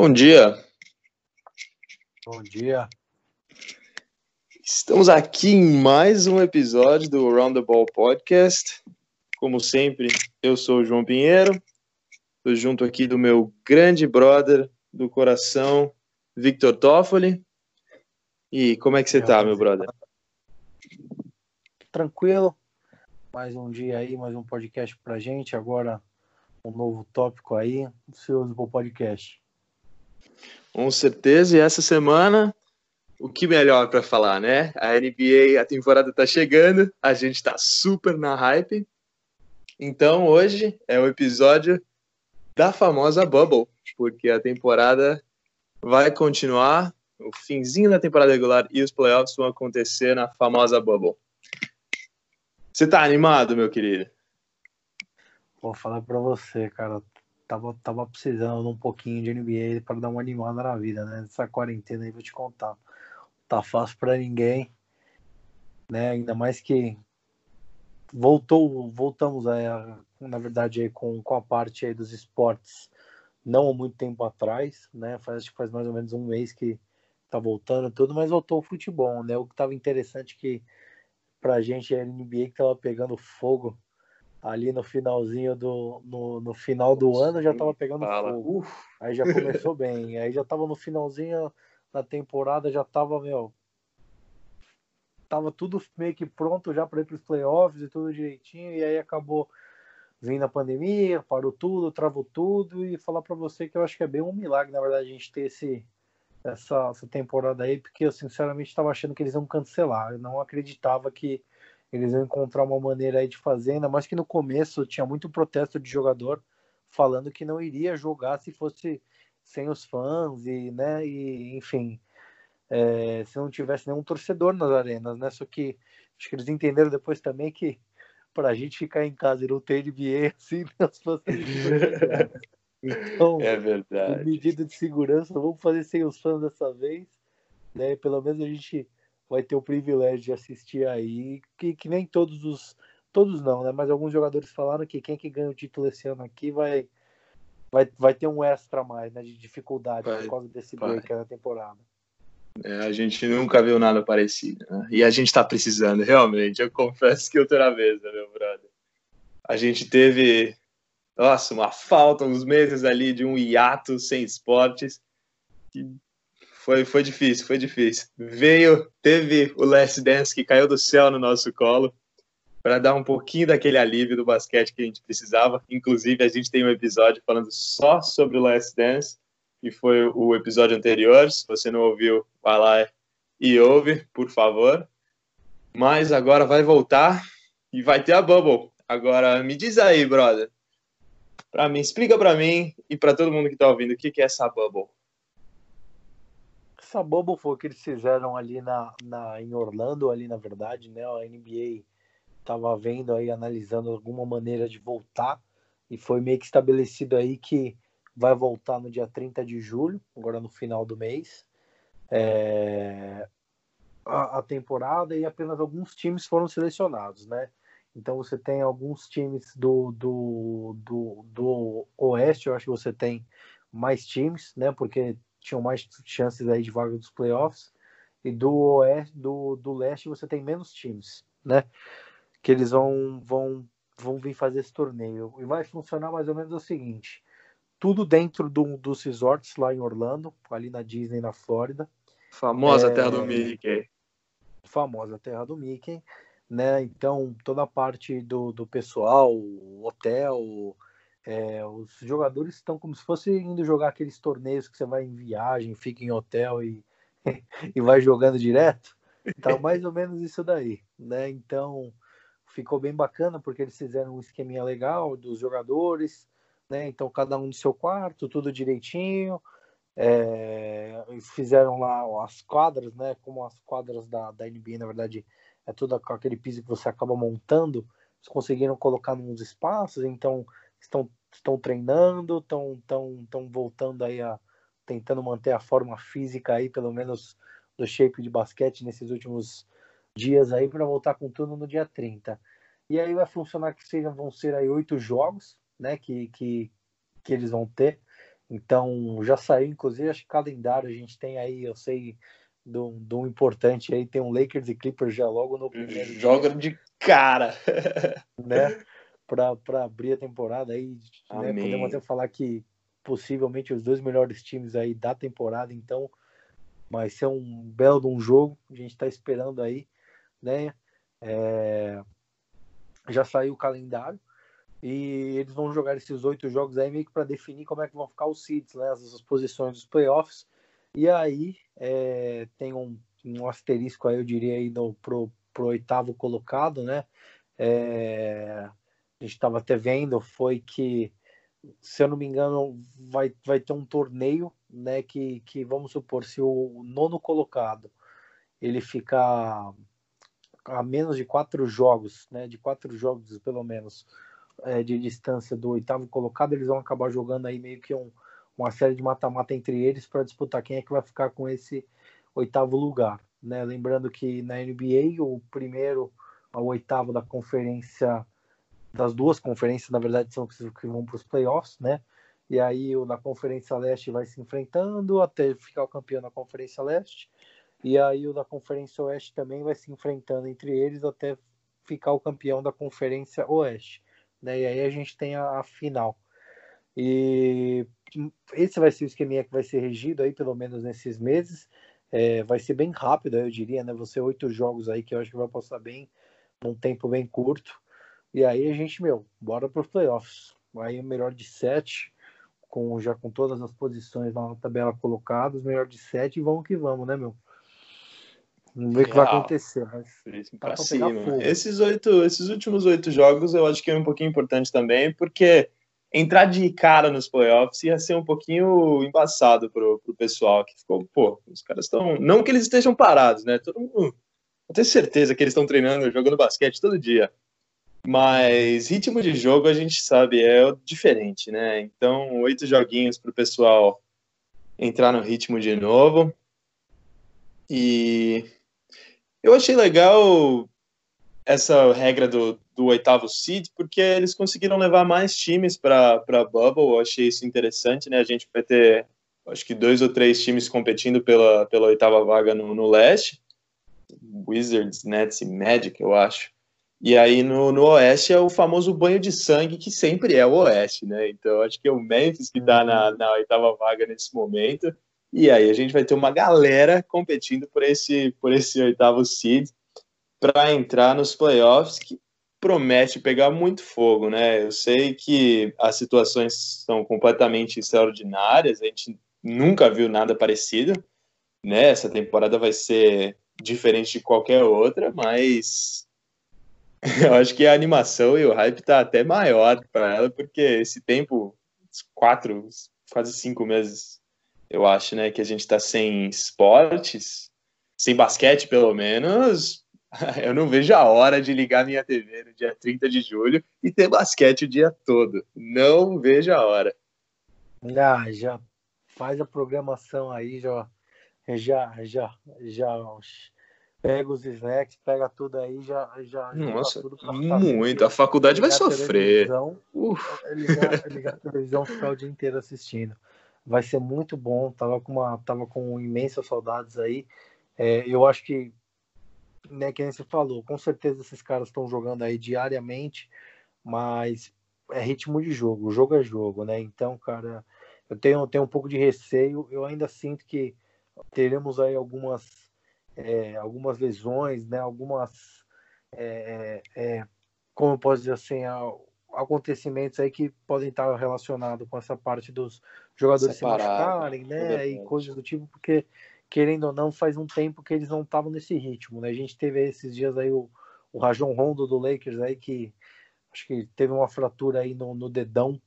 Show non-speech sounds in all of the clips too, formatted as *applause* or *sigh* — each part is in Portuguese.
Bom dia. Bom dia. Estamos aqui em mais um episódio do Round the Ball Podcast. Como sempre, eu sou o João Pinheiro. Estou junto aqui do meu grande brother do coração, Victor Toffoli. E como é que você está, meu brother? Tranquilo. Mais um dia aí, mais um podcast pra gente. Agora um novo tópico aí. Ansioso pro podcast. Com certeza. E essa semana, o que melhor para falar, né? A NBA, a temporada tá chegando, a gente tá super na hype. Então hoje é o episódio da famosa Bubble, porque a temporada vai continuar, o finzinho da temporada regular e os playoffs vão acontecer na famosa Bubble. Você tá animado, meu querido? Vou falar pra você, cara. Tava, tava precisando um pouquinho de NBA para dar uma animada na vida, né? Essa quarentena aí, vou te contar. Tá fácil para ninguém, né? Ainda mais que voltou, voltamos aí, na verdade, aí com, com a parte aí dos esportes não há muito tempo atrás, né? Faz, acho que faz mais ou menos um mês que tá voltando tudo, mas voltou o futebol, né? O que tava interessante que pra gente a NBA que tava pegando fogo ali no finalzinho do no, no final do ano já tava pegando Fala. fogo. Uf. Aí já começou *laughs* bem, aí já tava no finalzinho da temporada, já tava, meu, tava tudo meio que pronto já para ir para os playoffs e tudo direitinho, e aí acabou vindo a pandemia, parou tudo, travou tudo, e falar para você que eu acho que é bem um milagre, na verdade, a gente ter esse, essa, essa temporada aí, porque eu sinceramente estava achando que eles iam cancelar. Eu não acreditava que eles iam encontrar uma maneira aí de fazer, ainda mais que no começo tinha muito protesto de jogador falando que não iria jogar se fosse sem os fãs e, né, e enfim, é, se não tivesse nenhum torcedor nas arenas, né? Só que acho que eles entenderam depois também que para a gente ficar em casa e não ter NBA *laughs* assim, as fãs Então, é verdade. medida de segurança, vamos fazer sem os fãs dessa vez. Né? Pelo menos a gente vai ter o privilégio de assistir aí, que, que nem todos os. Todos não, né? Mas alguns jogadores falaram que quem que ganha o título esse ano aqui vai, vai, vai ter um extra mais, né? De dificuldade vai, por causa desse vai. break na temporada. É, a gente nunca viu nada parecido, né? E a gente tá precisando, realmente. Eu confesso que tô na mesa, meu brother. A gente teve nossa, uma falta, uns meses ali de um hiato sem esportes. Foi, foi difícil, foi difícil. Veio, teve o Last Dance que caiu do céu no nosso colo para dar um pouquinho daquele alívio do basquete que a gente precisava. Inclusive, a gente tem um episódio falando só sobre o Last Dance, que foi o episódio anterior. Se você não ouviu, vai lá e ouve, por favor. Mas agora vai voltar e vai ter a Bubble. Agora, me diz aí, brother para mim, explica para mim e para todo mundo que está ouvindo o que, que é essa bubble. Essa bubble foi o que eles fizeram ali na, na, em Orlando, ali na verdade, né? A NBA estava vendo aí, analisando alguma maneira de voltar e foi meio que estabelecido aí que vai voltar no dia 30 de julho, agora no final do mês, é, a, a temporada e apenas alguns times foram selecionados, né? Então você tem alguns times do, do, do, do Oeste, eu acho que você tem mais times, né? Porque tinham mais chances aí de vaga dos playoffs. E do Oeste, do, do Leste você tem menos times, né? Que eles vão, vão, vão vir fazer esse torneio. E vai funcionar mais ou menos o seguinte: tudo dentro do, dos resorts lá em Orlando, ali na Disney, na Flórida. Famosa é... terra do Mickey. Famosa terra do Mickey né? Então, toda a parte do, do pessoal, hotel, é, os jogadores estão como se fosse indo jogar aqueles torneios que você vai em viagem, fica em hotel e, *laughs* e vai jogando direto. Tá mais ou menos isso daí, né? Então, ficou bem bacana porque eles fizeram um esqueminha legal dos jogadores, né? Então, cada um no seu quarto, tudo direitinho. É, fizeram lá as quadras, né? Como as quadras da, da NBA, na verdade, é tudo aquele piso que você acaba montando, eles conseguiram colocar nos espaços, então estão, estão treinando, estão, estão, estão voltando aí a tentando manter a forma física aí, pelo menos do shape de basquete nesses últimos dias aí para voltar com tudo no dia 30. E aí vai funcionar que sejam, vão ser aí oito jogos, né, que, que, que eles vão ter. Então, já saiu, inclusive, acho que calendário a gente tem aí, eu sei, do, do importante aí, tem um Lakers e Clippers já logo no primeiro. Joga de cara! né? *laughs* Para abrir a temporada aí, né? podemos até falar que possivelmente os dois melhores times aí da temporada, então vai ser um belo de um jogo, a gente está esperando aí, né? É... Já saiu o calendário, e eles vão jogar esses oito jogos aí meio que para definir como é que vão ficar os seeds, né, as posições dos playoffs. E aí é, tem um, um, asterisco aí, eu diria, aí no, pro, pro oitavo colocado, né? É, a gente estava até vendo, foi que, se eu não me engano, vai, vai ter um torneio, né? Que, que vamos supor, se o nono colocado ele ficar a menos de quatro jogos, né? De quatro jogos, pelo menos, é, de distância do oitavo colocado, eles vão acabar jogando aí meio que um, uma série de mata-mata entre eles para disputar quem é que vai ficar com esse oitavo lugar. Né? Lembrando que na NBA, o primeiro ao oitavo da conferência, das duas conferências, na verdade, são que vão para os playoffs, né? E aí da Conferência Leste vai se enfrentando até ficar o campeão da Conferência Leste. E aí o da Conferência Oeste também vai se enfrentando entre eles até ficar o campeão da Conferência Oeste né? E aí a gente tem a, a final. E esse vai ser o esqueminha que vai ser regido aí, pelo menos nesses meses. É, vai ser bem rápido, eu diria, né? Ser oito jogos aí que eu acho que vai passar bem, num tempo bem curto. E aí a gente, meu, bora para os playoffs. Aí o melhor de sete, com, já com todas as posições na tabela colocadas, melhor de sete e vamos que vamos, né, meu? Vamos ver o que vai acontecer. Mas cima. Esses, oito, esses últimos oito jogos eu acho que é um pouquinho importante também, porque entrar de cara nos playoffs ia ser um pouquinho embaçado pro, pro pessoal que ficou, pô, os caras estão. Não que eles estejam parados, né? Todo mundo. Eu tenho certeza que eles estão treinando, jogando basquete todo dia. Mas ritmo de jogo a gente sabe é diferente, né? Então, oito joguinhos pro pessoal entrar no ritmo de novo. E eu achei legal essa regra do, do oitavo seed, porque eles conseguiram levar mais times para a Bubble. Eu achei isso interessante, né? A gente vai ter, acho que dois ou três times competindo pela, pela oitava vaga no, no leste. Wizards, Nets e Magic, eu acho. E aí no, no Oeste é o famoso banho de sangue, que sempre é o Oeste, né? Então acho que é o Memphis que está na, na oitava vaga nesse momento. E aí a gente vai ter uma galera competindo por esse, por esse oitavo seed para entrar nos playoffs que promete pegar muito fogo, né? Eu sei que as situações são completamente extraordinárias, a gente nunca viu nada parecido, né? Essa temporada vai ser diferente de qualquer outra, mas *laughs* eu acho que a animação e o hype tá até maior para ela, porque esse tempo, quatro, quase cinco meses eu acho, né, que a gente está sem esportes, sem basquete pelo menos, *laughs* eu não vejo a hora de ligar minha TV no dia 30 de julho e ter basquete o dia todo. Não vejo a hora. Ah, já faz a programação aí, já, já, já, já pega os snacks, pega tudo aí, já, já. Nossa, tudo muito. A faculdade vai sofrer. Ligar, ligar a televisão, ficar o dia inteiro assistindo vai ser muito bom. Tava com uma, tava com imensas saudades aí. É, eu acho que, né, que você falou, com certeza esses caras estão jogando aí diariamente, mas é ritmo de jogo, jogo é jogo, né? Então, cara, eu tenho, tenho um pouco de receio. Eu ainda sinto que teremos aí algumas, é, algumas lesões, né? Algumas, é, é, como eu posso dizer assim, acontecimentos aí que podem estar relacionados com essa parte dos jogadores Separado, se machucarem, né? E coisas do tipo, porque querendo ou não, faz um tempo que eles não estavam nesse ritmo, né? A gente teve esses dias aí o, o Rajon Rondo do Lakers aí que acho que teve uma fratura aí no, no dedão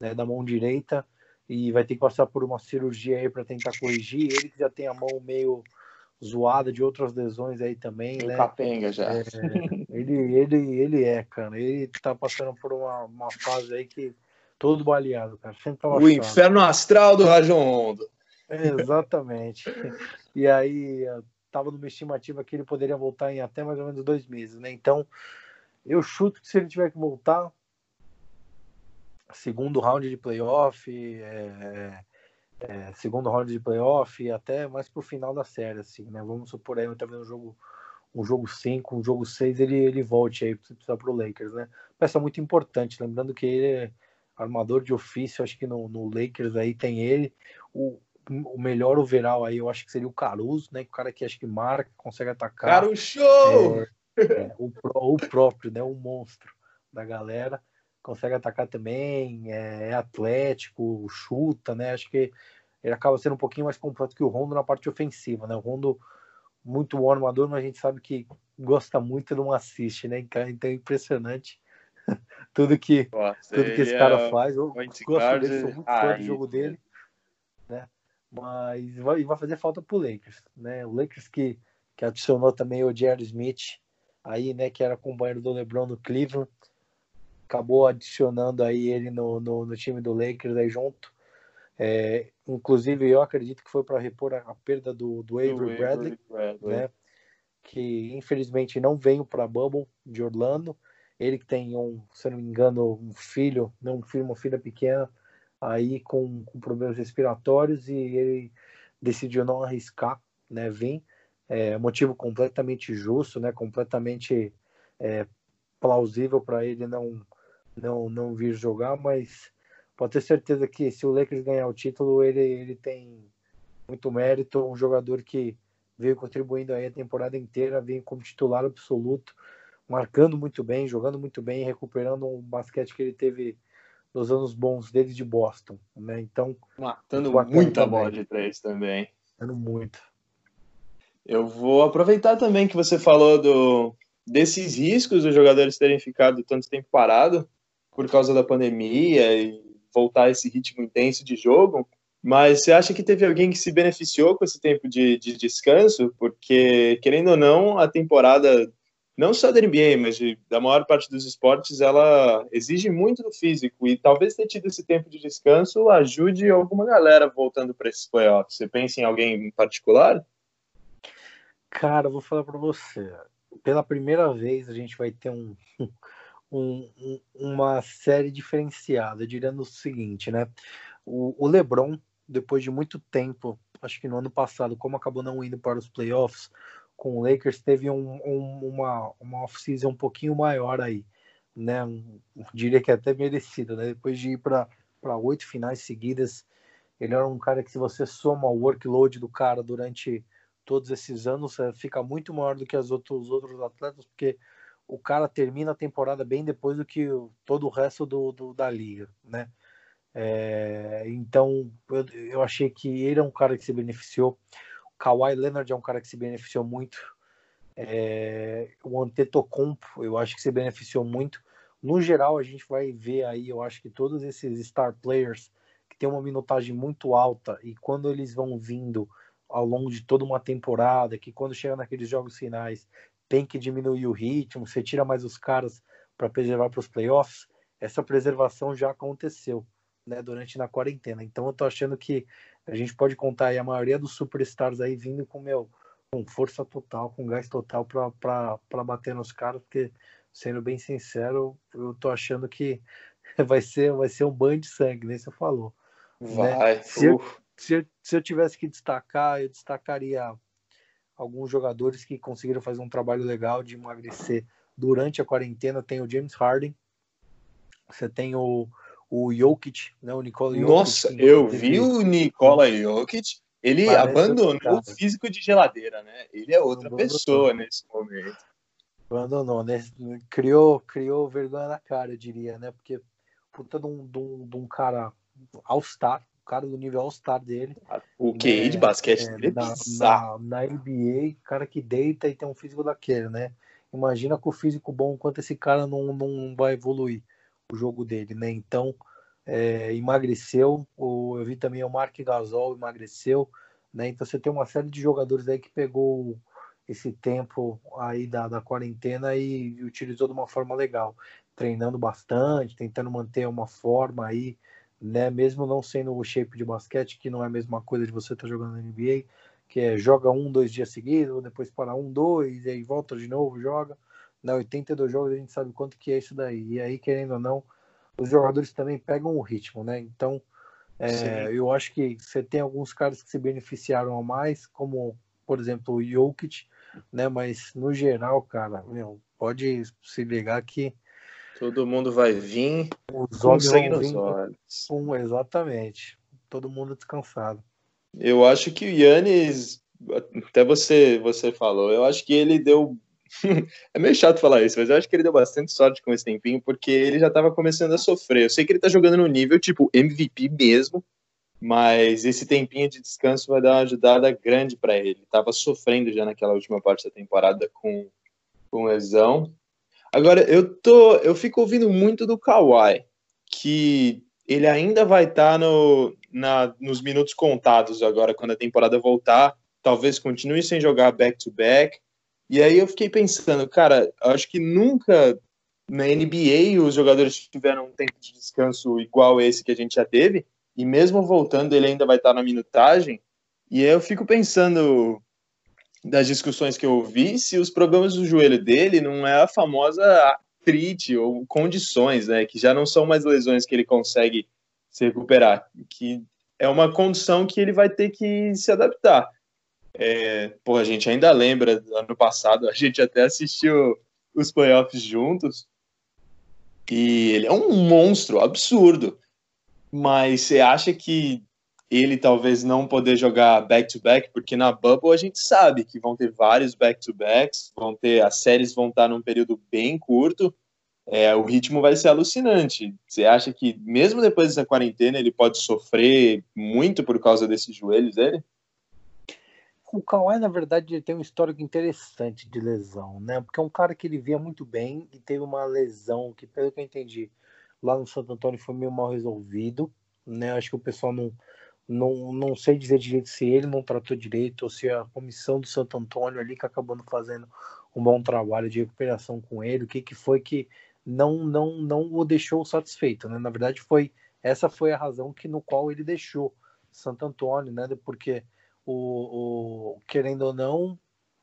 né, da mão direita e vai ter que passar por uma cirurgia aí para tentar corrigir. Ele que já tem a mão meio zoada de outras lesões aí também, né? Capenga já. É, ele, ele, ele é, cara. Ele tá passando por uma, uma fase aí que todo baleado, cara. Sempre tá o inferno astral do Rajon Rondo. exatamente. E aí, tava numa estimativa que ele poderia voltar em até mais ou menos dois meses, né? Então, eu chuto que se ele tiver que voltar, segundo round de playoff, é, é, segundo round de playoff e até mais pro final da série, assim, né? Vamos supor aí, talvez um jogo um jogo 5, um jogo 6, ele, ele volte aí para pro Lakers, né? Peça muito importante, lembrando que ele é armador de ofício, acho que no, no Lakers aí tem ele, o, o melhor overall aí, eu acho que seria o Caruso, né? O cara que acho que marca, consegue atacar. Cara, o show! É, é, o, o próprio, né? O monstro da galera consegue atacar também, é, é, atlético, chuta, né? Acho que ele acaba sendo um pouquinho mais completo que o Rondo na parte ofensiva, né? O Rondo muito bom armador, mas a gente sabe que gosta muito de um assist, né? Então é impressionante *laughs* tudo que Nossa, tudo que esse cara é faz. Eu gosto dele, sou muito fã do jogo dele, né? Mas vai, vai fazer falta pro Lakers, né? O Lakers que, que adicionou também o Jerry Smith aí, né? Que era companheiro do LeBron no Cleveland acabou adicionando aí ele no, no, no time do Lakers aí junto. É, inclusive, eu acredito que foi para repor a, a, perda do, do Avery, Bradley, Bradley, né? Que infelizmente não veio para a Bubble de Orlando. Ele que tem um, se não me engano, um filho, não um filho, uma filha pequena, aí com, com problemas respiratórios e ele decidiu não arriscar, né? Vir. É, motivo completamente justo, né? Completamente é, plausível para ele não não, não vir jogar, mas pode ter certeza que se o Lakers ganhar o título, ele, ele tem muito mérito. Um jogador que veio contribuindo aí a temporada inteira, vem como titular absoluto, marcando muito bem, jogando muito bem, recuperando um basquete que ele teve nos anos bons dele de Boston, né? Então, matando muita bola de três também. Matando muito. Eu vou aproveitar também que você falou do desses riscos dos jogadores terem ficado tanto tempo parado por causa da pandemia e voltar a esse ritmo intenso de jogo. Mas você acha que teve alguém que se beneficiou com esse tempo de, de descanso? Porque, querendo ou não, a temporada, não só da NBA, mas de, da maior parte dos esportes, ela exige muito do físico. E talvez ter tido esse tempo de descanso ajude alguma galera voltando para esses playoffs. Você pensa em alguém em particular? Cara, vou falar para você. Pela primeira vez, a gente vai ter um, um, um, uma série diferenciada, diria o seguinte, né? O, o, LeBron, depois de muito tempo, acho que no ano passado, como acabou não indo para os playoffs com o Lakers, teve um, uma, uma off-season um pouquinho maior aí, né? diria que é até merecido, né? Depois de ir para oito finais seguidas, ele era um cara que, se você soma o workload do cara durante todos esses anos, é, fica muito maior do que as outros, os outros atletas, porque o cara termina a temporada bem depois do que todo o resto do, do da liga, né? É, então eu, eu, achei que ele é um cara que se beneficiou. O Kawhi Leonard é um cara que se beneficiou muito. É, o Antetokounmpo eu acho que se beneficiou muito. No geral a gente vai ver aí, eu acho que todos esses star players que tem uma minutagem muito alta e quando eles vão vindo ao longo de toda uma temporada, que quando chega naqueles jogos finais tem que diminuir o ritmo, você tira mais os caras para preservar para os playoffs, essa preservação já aconteceu né, durante na quarentena. Então eu tô achando que a gente pode contar aí a maioria dos superstars aí vindo com meu com força total, com gás total para bater nos caras, porque sendo bem sincero, eu tô achando que *laughs* vai ser vai ser um banho de sangue, nem você falou. Né? Vai. Né? Se, eu, se, eu, se eu tivesse que destacar, eu destacaria alguns jogadores que conseguiram fazer um trabalho legal de emagrecer durante a quarentena. Tem o James Harden, você tem o, o Jokic, né? O Nikola Jokic. Nossa, eu vi o Nikola Jokic. Ele Parece abandonou o físico de geladeira, né? Ele é outra abandonou. pessoa nesse momento. Abandonou, né? Criou, criou vergonha na cara, eu diria, né? Porque puta de um, de um, de um cara all-star, cara do nível All-Star dele. O QI né? de basquete é, dele é na, bizarro. Na, na NBA, cara que deita e tem um físico daquele, né? Imagina com o físico bom, quanto esse cara não, não vai evoluir o jogo dele, né? Então, é, emagreceu. O, eu vi também o Mark Gasol emagreceu, né? Então você tem uma série de jogadores aí que pegou esse tempo aí da, da quarentena e utilizou de uma forma legal, treinando bastante, tentando manter uma forma aí né? Mesmo não sendo o shape de basquete, que não é a mesma coisa de você estar tá jogando na NBA, que é joga um, dois dias seguidos, depois para um, dois, e aí volta de novo, joga. Na 82 jogos a gente sabe quanto que é isso daí. E aí, querendo ou não, os jogadores também pegam o ritmo, né? Então, É, eu acho que você tem alguns caras que se beneficiaram a mais, como, por exemplo, o Jokic, né? Mas no geral, cara, meu, pode se ligar que todo mundo vai vir os olhos vão vir olhos. Com, exatamente. Todo mundo descansado. Eu acho que o Yannis, até você você falou, eu acho que ele deu *laughs* é meio chato falar isso, mas eu acho que ele deu bastante sorte com esse tempinho, porque ele já estava começando a sofrer. Eu sei que ele está jogando no nível tipo MVP mesmo, mas esse tempinho de descanso vai dar uma ajudada grande para ele. Tava sofrendo já naquela última parte da temporada com, com lesão. Agora eu tô, eu fico ouvindo muito do Kawhi, que ele ainda vai estar tá no, na, nos minutos contados agora quando a temporada voltar. Talvez continue sem jogar back to back. E aí eu fiquei pensando, cara, acho que nunca na NBA os jogadores tiveram um tempo de descanso igual esse que a gente já teve e mesmo voltando ele ainda vai estar na minutagem. E aí eu fico pensando das discussões que eu ouvi se os problemas do joelho dele não é a famosa artrite ou condições, né, que já não são mais lesões que ele consegue se recuperar, que é uma condição que ele vai ter que se adaptar. É, pô, a gente ainda lembra, ano passado, a gente até assistiu os playoffs juntos, e ele é um monstro absurdo. Mas você acha que ele talvez não poder jogar back-to-back, porque na Bubble a gente sabe que vão ter vários back-to-backs, vão ter as séries vão estar num período bem curto, é, o ritmo vai ser alucinante. Você acha que mesmo depois dessa quarentena ele pode sofrer muito por causa desses joelhos dele? O Kawhi, na verdade, tem um histórico interessante de lesão, né? Porque é um cara que ele via muito bem e teve uma lesão que, pelo que eu entendi, lá no Santo Antônio foi meio mal resolvido, né? Acho que o pessoal não, não, não sei dizer direito se ele não tratou direito ou se a comissão do Santo Antônio ali que acabou fazendo um bom trabalho de recuperação com ele, o que, que foi que não, não, não o deixou satisfeito, né? Na verdade, foi essa foi a razão que no qual ele deixou Santo Antônio, né? Porque o, o querendo ou não,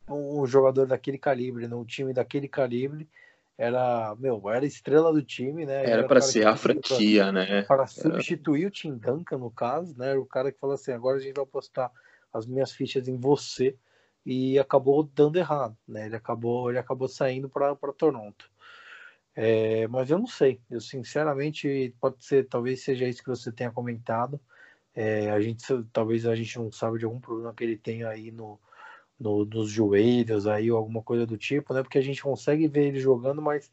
um jogador daquele calibre, num time daquele calibre, era, meu, era estrela do time, né? Era, para ser a franquia, pra, né? Para substituir era... o Tim Duncan, no caso, né? O cara que falou assim: agora a gente vai apostar as minhas fichas em você. E acabou dando errado, né? Ele acabou, ele acabou saindo para Toronto. É, mas eu não sei. Eu sinceramente pode ser, talvez seja isso que você tenha comentado. É, a gente talvez a gente não sabe de algum problema que ele tenha aí no, no, nos joelhos aí ou alguma coisa do tipo, né? Porque a gente consegue ver ele jogando, mas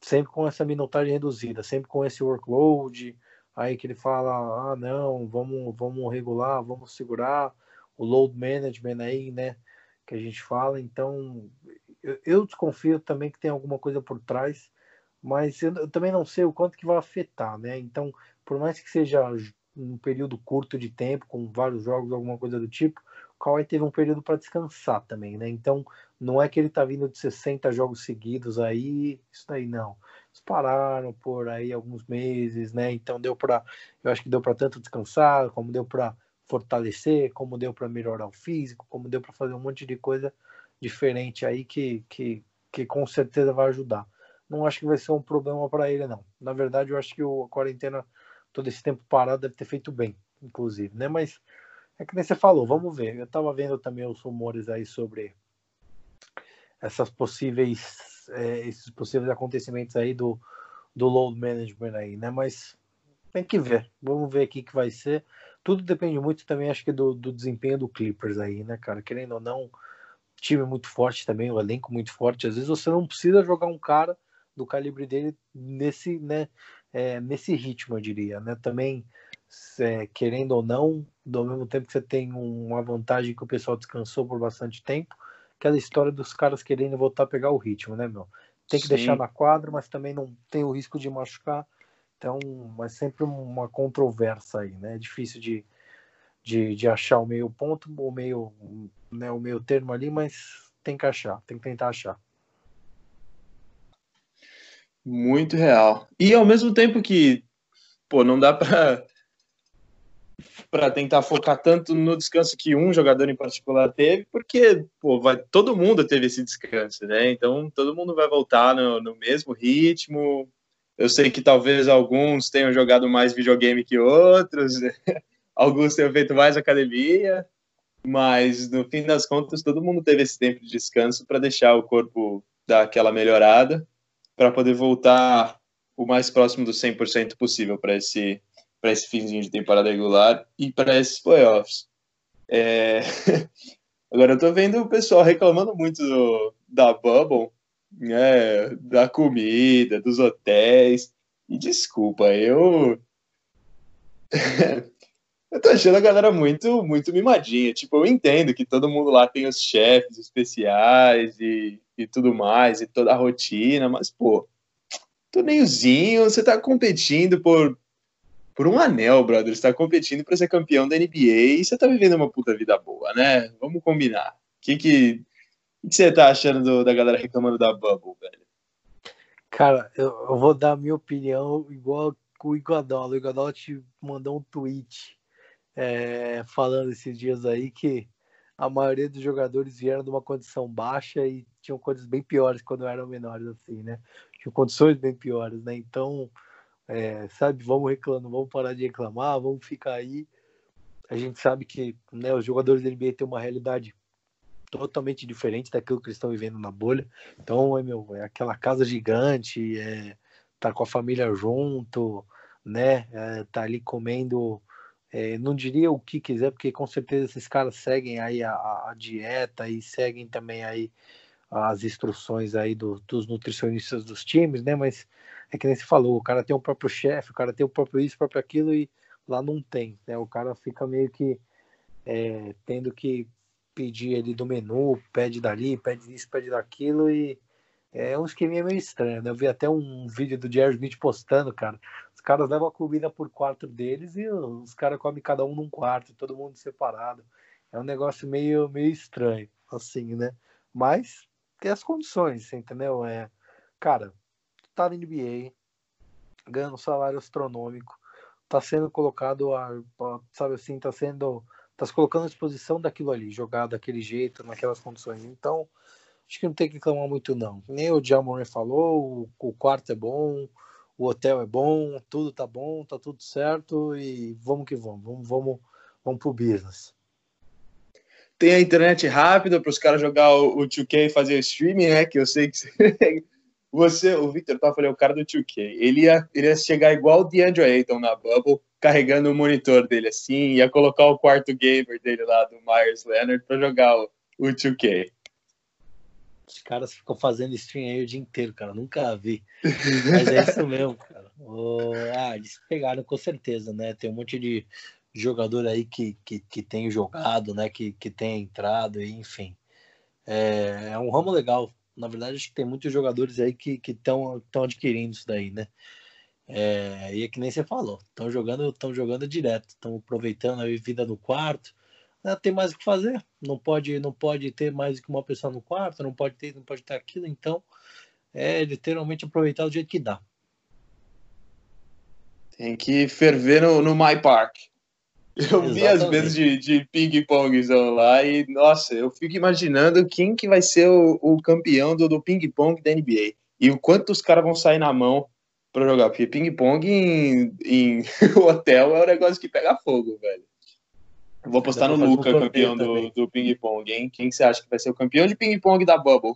sempre com essa minutagem reduzida, sempre com esse workload, aí que ele fala, ah não, vamos, vamos regular, vamos segurar o load management aí, né? Que a gente fala, então eu, eu desconfio também que tem alguma coisa por trás, mas eu, eu, também não sei o quanto que vai afetar, né? Então, por mais que seja um período curto de tempo, com vários jogos, alguma coisa do tipo, Kawhi teve um período para descansar também, né? Então, não é que ele tá vindo de 60 jogos seguidos aí, isso daí não. Eles pararam por aí alguns meses, né? Então deu para, eu acho que deu para tanto descansar, como deu para fortalecer, como deu para melhorar o físico, como deu para fazer um monte de coisa diferente aí que, que, que com certeza vai ajudar. Não acho que vai ser um problema para ele não. Na verdade, eu acho que o, a quarentena todo esse tempo parado deve ter feito bem, inclusive, né? Mas é que nem você falou, vamos ver. Eu estava vendo também os rumores aí sobre essas possíveis, é, esses possíveis acontecimentos aí do, do load management aí, né? Mas tem que ver. Vamos ver o que vai ser. Tudo depende muito também, acho que, do, do desempenho do Clippers aí, né, cara? Querendo ou não, time muito forte também, o elenco muito forte. Às vezes você não precisa jogar um cara do calibre dele nesse, né, é, nesse ritmo, eu diria, né? Também é, querendo ou não, ao mesmo tempo que você tem uma vantagem que o pessoal descansou por bastante tempo, aquela história dos caras querendo voltar a pegar o ritmo, né, meu? Tem que Sim. deixar na quadra, mas também não tem o risco de machucar. Então, é sempre uma controvérsia aí, né? É difícil de, de, de achar o meio ponto, o meio, né, o meio termo ali, mas tem que achar, tem que tentar achar. Muito real. E ao mesmo tempo que, pô, não dá para para tentar focar tanto no descanso que um jogador em particular teve, porque pô, vai, todo mundo teve esse descanso, né? Então todo mundo vai voltar no, no mesmo ritmo. Eu sei que talvez alguns tenham jogado mais videogame que outros, *laughs* alguns tenham feito mais academia, mas no fim das contas todo mundo teve esse tempo de descanso para deixar o corpo dar aquela melhorada, para poder voltar o mais próximo do 100% possível para esse para esse finzinho de temporada regular e para esses playoffs. É... *laughs* Agora eu tô vendo o pessoal reclamando muito do, da bubble, né, da comida, dos hotéis. E desculpa, eu. *laughs* eu tô achando a galera muito, muito mimadinha. Tipo, eu entendo que todo mundo lá tem os chefes especiais e, e tudo mais, e toda a rotina, mas, pô, torneiozinho, você tá competindo por, por um anel, brother. Você tá competindo para ser campeão da NBA e você tá vivendo uma puta vida boa, né? Vamos combinar. O que que que você tá achando do, da galera reclamando da Bubble, velho? Cara, eu, eu vou dar a minha opinião igual o Iguadola. O Iguadola te mandou um tweet é, falando esses dias aí que a maioria dos jogadores vieram de uma condição baixa e tinham coisas bem piores quando eram menores, assim, né? Tinham condições bem piores, né? Então, é, sabe, vamos reclamar, vamos parar de reclamar, vamos ficar aí. A gente sabe que né, os jogadores da NBA têm uma realidade totalmente diferente daquilo que eles estão vivendo na bolha. Então, é, meu, é aquela casa gigante, é, tá com a família junto, né? É, tá ali comendo, é, não diria o que quiser, porque com certeza esses caras seguem aí a, a dieta e seguem também aí as instruções aí do, dos nutricionistas dos times, né? Mas é que nem se falou, o cara tem o próprio chefe, o cara tem o próprio isso, o próprio aquilo e lá não tem, né? O cara fica meio que é, tendo que pedir ali do menu, pede dali, pede isso, pede daquilo e é um esqueminha meio estranho, né? Eu vi até um vídeo do Jerry Smith postando, cara. Os caras levam a comida por quarto deles e os caras comem cada um num quarto, todo mundo separado. É um negócio meio, meio estranho, assim, né? Mas tem as condições, entendeu? É, cara, tá na NBA, ganhando um salário astronômico, tá sendo colocado, a, sabe assim, tá sendo tá se colocando à disposição daquilo ali, jogar daquele jeito, naquelas condições. Então, acho que não tem que reclamar muito, não. Nem o Jamoré falou, o, o quarto é bom, o hotel é bom, tudo tá bom, tá tudo certo e vamos que vamos, vamos, vamos, vamos pro business. Tem a internet rápida para os caras jogar o, o 2K e fazer streaming, né? Que eu sei que *laughs* você, o Victor tá falando, o cara do 2K, ele ia, ele ia chegar igual o DeAndre Ayton na Bubble, carregando o monitor dele assim, ia colocar o quarto gamer dele lá do Myers Leonard para jogar o, o 2K. Os caras ficam fazendo stream aí o dia inteiro, cara. Nunca vi. Mas é isso mesmo, cara. Oh, ah, eles pegaram com certeza, né? Tem um monte de jogador aí que, que, que tem jogado, né? Que, que tem entrado, enfim. É, é um ramo legal. Na verdade, acho que tem muitos jogadores aí que estão adquirindo isso daí, né? É, e é que nem você falou, estão jogando, estão jogando direto, estão aproveitando a vida no quarto. Né, tem mais o que fazer, não pode, não pode ter mais que uma pessoa no quarto, não pode ter, não pode ter aquilo, então é literalmente aproveitar do jeito que dá. Tem que ferver no, no My Park. Eu Exatamente. vi as vezes de, de ping-pongzão lá e, nossa, eu fico imaginando quem que vai ser o, o campeão do, do ping-pong da NBA. E o quanto os caras vão sair na mão para jogar, porque ping-pong em, em *laughs* hotel é um negócio que pega fogo, velho. Eu vou apostar no Luca, campeão do, do ping-pong, hein? Quem você acha que vai ser o campeão de ping-pong da Bubble?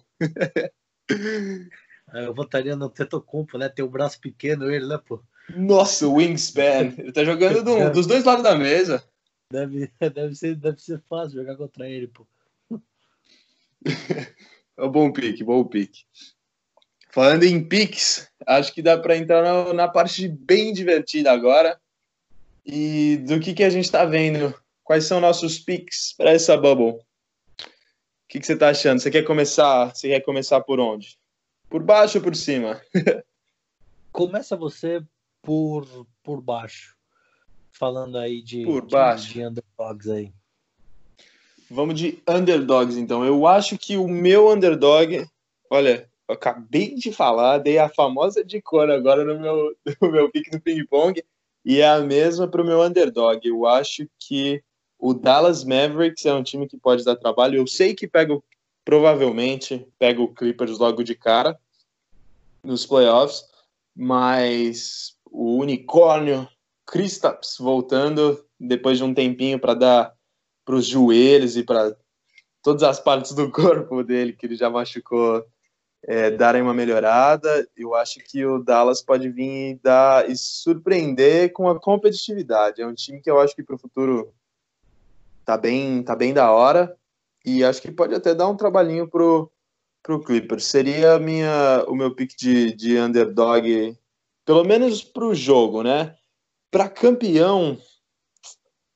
É, *laughs* eu votaria no Tetocumpo, né? Tem o um braço pequeno ele, né, pô? Nossa, o Wingspan. Ele tá jogando do, dos dois lados da mesa. Deve, *laughs* deve, ser, deve ser fácil jogar contra ele, pô. *laughs* É um bom pique, bom pique. Falando em Pix, acho que dá para entrar na, na, parte bem divertida agora. E do que, que a gente está vendo? Quais são nossos Pix para essa bubble? O que, que você está achando? Você quer começar? Você quer começar por onde? Por baixo ou por cima? *laughs* Começa você por, por baixo. Falando aí de, por baixo. de underdogs aí. Vamos de underdogs, então. Eu acho que o meu underdog. Olha, eu acabei de falar, dei a famosa dicona agora no meu, *laughs* no meu pique no ping-pong, e é a mesma para o meu underdog. Eu acho que o Dallas Mavericks é um time que pode dar trabalho. Eu sei que pega, provavelmente, pega o Clippers logo de cara nos playoffs, mas o unicórnio Kristaps voltando depois de um tempinho para dar para os joelhos e para todas as partes do corpo dele que ele já machucou é, darem uma melhorada. Eu acho que o Dallas pode vir dar e surpreender com a competitividade. É um time que eu acho que para o futuro tá bem, tá bem da hora e acho que pode até dar um trabalhinho pro pro Clippers. Seria minha o meu pick de, de underdog, pelo menos pro jogo, né? Para campeão,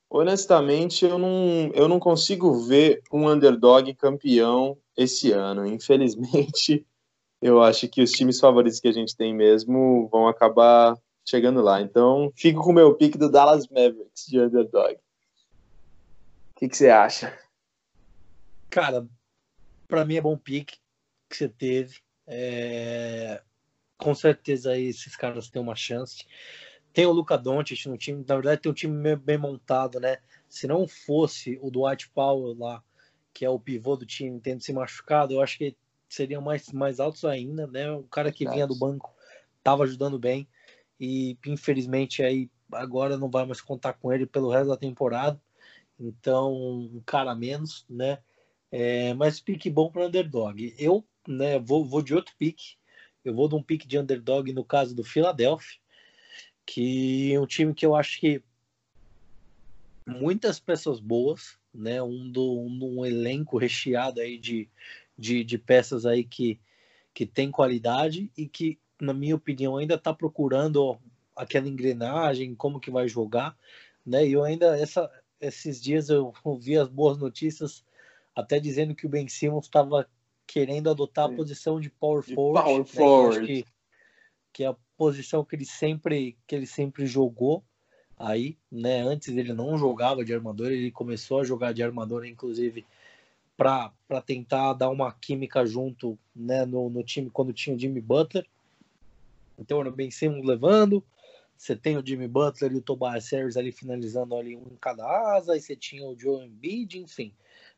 honestamente, eu não, eu não consigo ver um underdog campeão esse ano. Infelizmente, *laughs* eu acho que os times favoritos que a gente tem mesmo vão acabar chegando lá. Então, fico com o meu pick do Dallas Mavericks de underdog. O que, você acha? Cara, para mim é bom pick que você teve. É... Com certeza aí esses caras têm uma chance. Tem o Luca Doncic no time, na verdade tem um time bem montado, né? Se não fosse o Dwight Powell lá, que é o pivô do time, tendo se machucado, eu acho que seriam mais, mais altos ainda, né? O cara que vinha do banco estava ajudando bem e infelizmente aí agora não vai mais contar com ele pelo resto da temporada. Então, um cara a menos, né? É, mas pique bom para underdog. Eu, né, vou, vou de outro pique. Eu vou de um pique de underdog no caso do Philadelphia, que é um time que eu acho que muitas peças boas, né? Um do um, um elenco recheado aí de de, de peças aí que, que tem qualidade e que, na minha opinião, ainda está procurando aquela engrenagem, como que vai jogar, né? E eu ainda, essa, esses dias eu *laughs* ouvi as boas notícias, até dizendo que o Ben Simmons estava querendo adotar a posição de power de forward, power né? forward. Que, que é a posição que ele sempre que ele sempre jogou aí, né? Antes ele não jogava de armador, ele começou a jogar de armador, inclusive para tentar dar uma química junto né, no, no, time quando tinha o Jimmy Butler. Então era bem Simmons levando, você tem o Jimmy Butler e o Tobias Harris ali finalizando ali um em cada asa, e você tinha o Joe Embiid, enfim.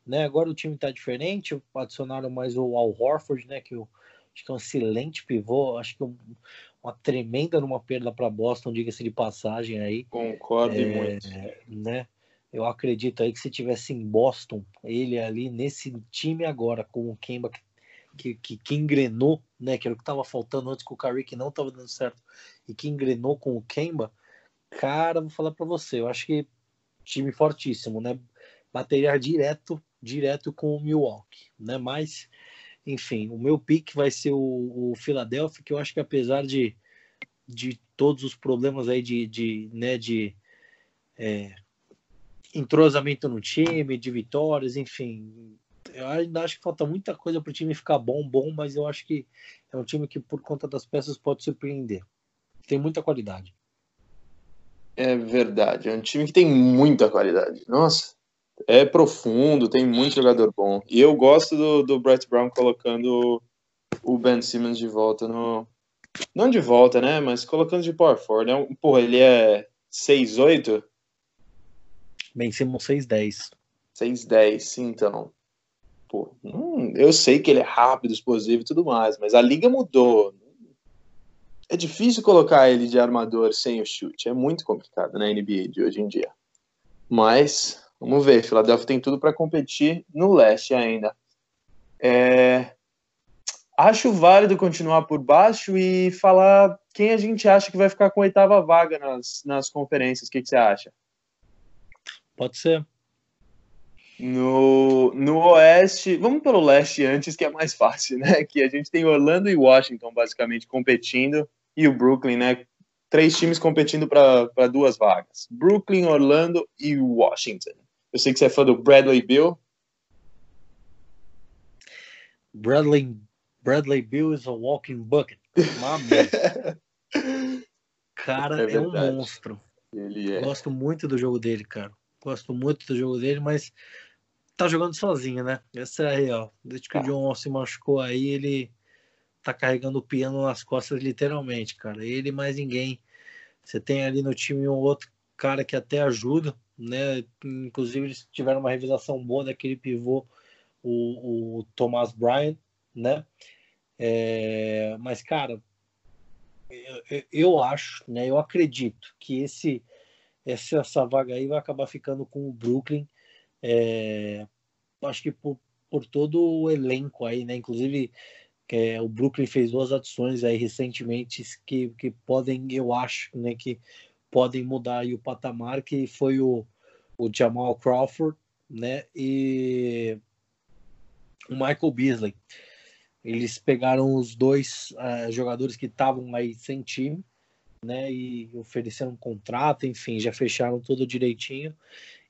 Né, agora o time está diferente, adicionaram mais o Al Horford, né, que eu acho que é um excelente pivô, acho que um, uma tremenda numa perda para Boston, diga-se de passagem aí. Concordo é, muito. Né? Eu acredito aí que se tivesse em Boston, ele ali nesse time agora, com o Kemba que, que, que engrenou, né? Que era o que estava faltando antes com o Curry, que não estava dando certo, e que engrenou com o Kemba, cara, vou falar para você, eu acho que time fortíssimo, né? Bateria direto, direto com o Milwaukee, né? Mas, enfim, o meu pick vai ser o, o Philadelphia, que eu acho que apesar de, de todos os problemas aí de, de né, de é, entrosamento no time, de vitórias, enfim. Eu ainda acho que falta muita coisa para o time ficar bom, bom, mas eu acho que é um time que, por conta das peças, pode surpreender. Tem muita qualidade. É verdade, é um time que tem muita qualidade. Nossa, é profundo, tem muito jogador bom. E eu gosto do, do Brett Brown colocando o Ben Simmons de volta no. Não de volta, né? Mas colocando de power forward. Né? Porra, ele é 6'8? Vencemos 6-10. 6-10, então. Pô, hum, eu sei que ele é rápido, explosivo e tudo mais, mas a liga mudou. É difícil colocar ele de armador sem o chute. É muito complicado na NBA de hoje em dia. Mas, vamos ver. Philadelphia tem tudo para competir no leste ainda. É... Acho válido continuar por baixo e falar quem a gente acha que vai ficar com a oitava vaga nas, nas conferências. O que, que você acha? Pode ser. No, no Oeste, vamos pelo Leste antes, que é mais fácil, né? Que a gente tem Orlando e Washington basicamente competindo e o Brooklyn, né? Três times competindo para duas vagas: Brooklyn, Orlando e Washington. Eu sei que você é fã do Bradley Bill. Bradley, Bradley Bill is a walking bucket. *laughs* cara é, é, um monstro. Ele é. Gosto muito do jogo dele, cara. Gosto muito do jogo dele, mas tá jogando sozinho, né? Essa é a real. Desde que o tá. John se machucou aí, ele tá carregando o piano nas costas, literalmente, cara. Ele mais ninguém. Você tem ali no time um outro cara que até ajuda, né? Inclusive, eles tiveram uma realização boa daquele pivô, o, o Thomas Bryant, né? É, mas, cara, eu, eu acho, né? Eu acredito que esse essa, essa vaga aí vai acabar ficando com o Brooklyn. É, acho que por, por todo o elenco aí, né? Inclusive é, o Brooklyn fez duas adições aí recentemente que, que podem, eu acho, né? Que podem mudar aí o patamar, que foi o, o Jamal Crawford, né? E o Michael Beasley. Eles pegaram os dois uh, jogadores que estavam aí sem time, né? E ofereceram um contrato, enfim, já fecharam tudo direitinho.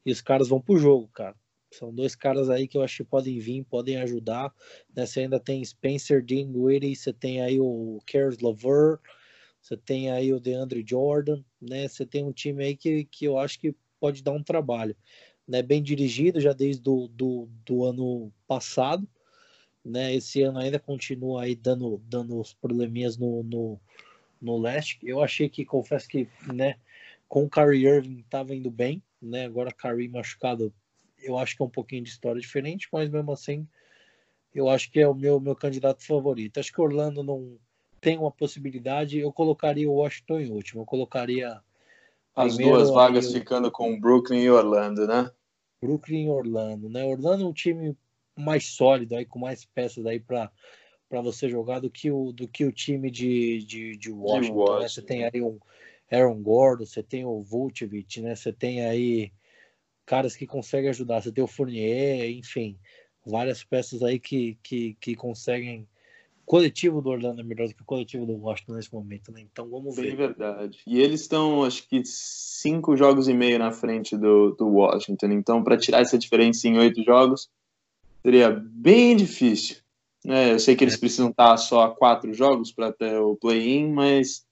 E os caras vão pro jogo, cara. São dois caras aí que eu acho que podem vir, podem ajudar. Né? Você ainda tem Spencer Dinwiddie, você tem aí o Caris Lover, você tem aí o DeAndre Jordan, né? Você tem um time aí que, que eu acho que pode dar um trabalho. Né? Bem dirigido já desde do, do, do ano passado. Né? Esse ano ainda continua aí dando, dando os probleminhas no, no, no leste. Eu achei que, confesso que, né, com o Kyrie Irving estava indo bem, né? Agora Kyrie machucado, eu acho que é um pouquinho de história diferente, mas mesmo assim, eu acho que é o meu, meu candidato favorito. Acho que Orlando não tem uma possibilidade, eu colocaria o Washington em último. Eu colocaria as duas vagas ficando com Brooklyn e Orlando, né? Brooklyn e Orlando, né? Orlando é um time mais sólido aí com mais peças aí para para você jogar do que o, do que o time de, de, de Washington. De Washington. Né? Você tem aí um Aaron Gordon, você tem o Vucevic, né? Você tem aí caras que conseguem ajudar. Você tem o Fournier, enfim, várias peças aí que, que, que conseguem. Coletivo do Orlando é melhor do que o coletivo do Washington nesse momento, né? Então vamos ver. Bem verdade. E eles estão, acho que, cinco jogos e meio na frente do, do Washington. Então, para tirar essa diferença em oito jogos, seria bem difícil. É, eu sei que eles é. precisam estar só a quatro jogos para ter o play-in, mas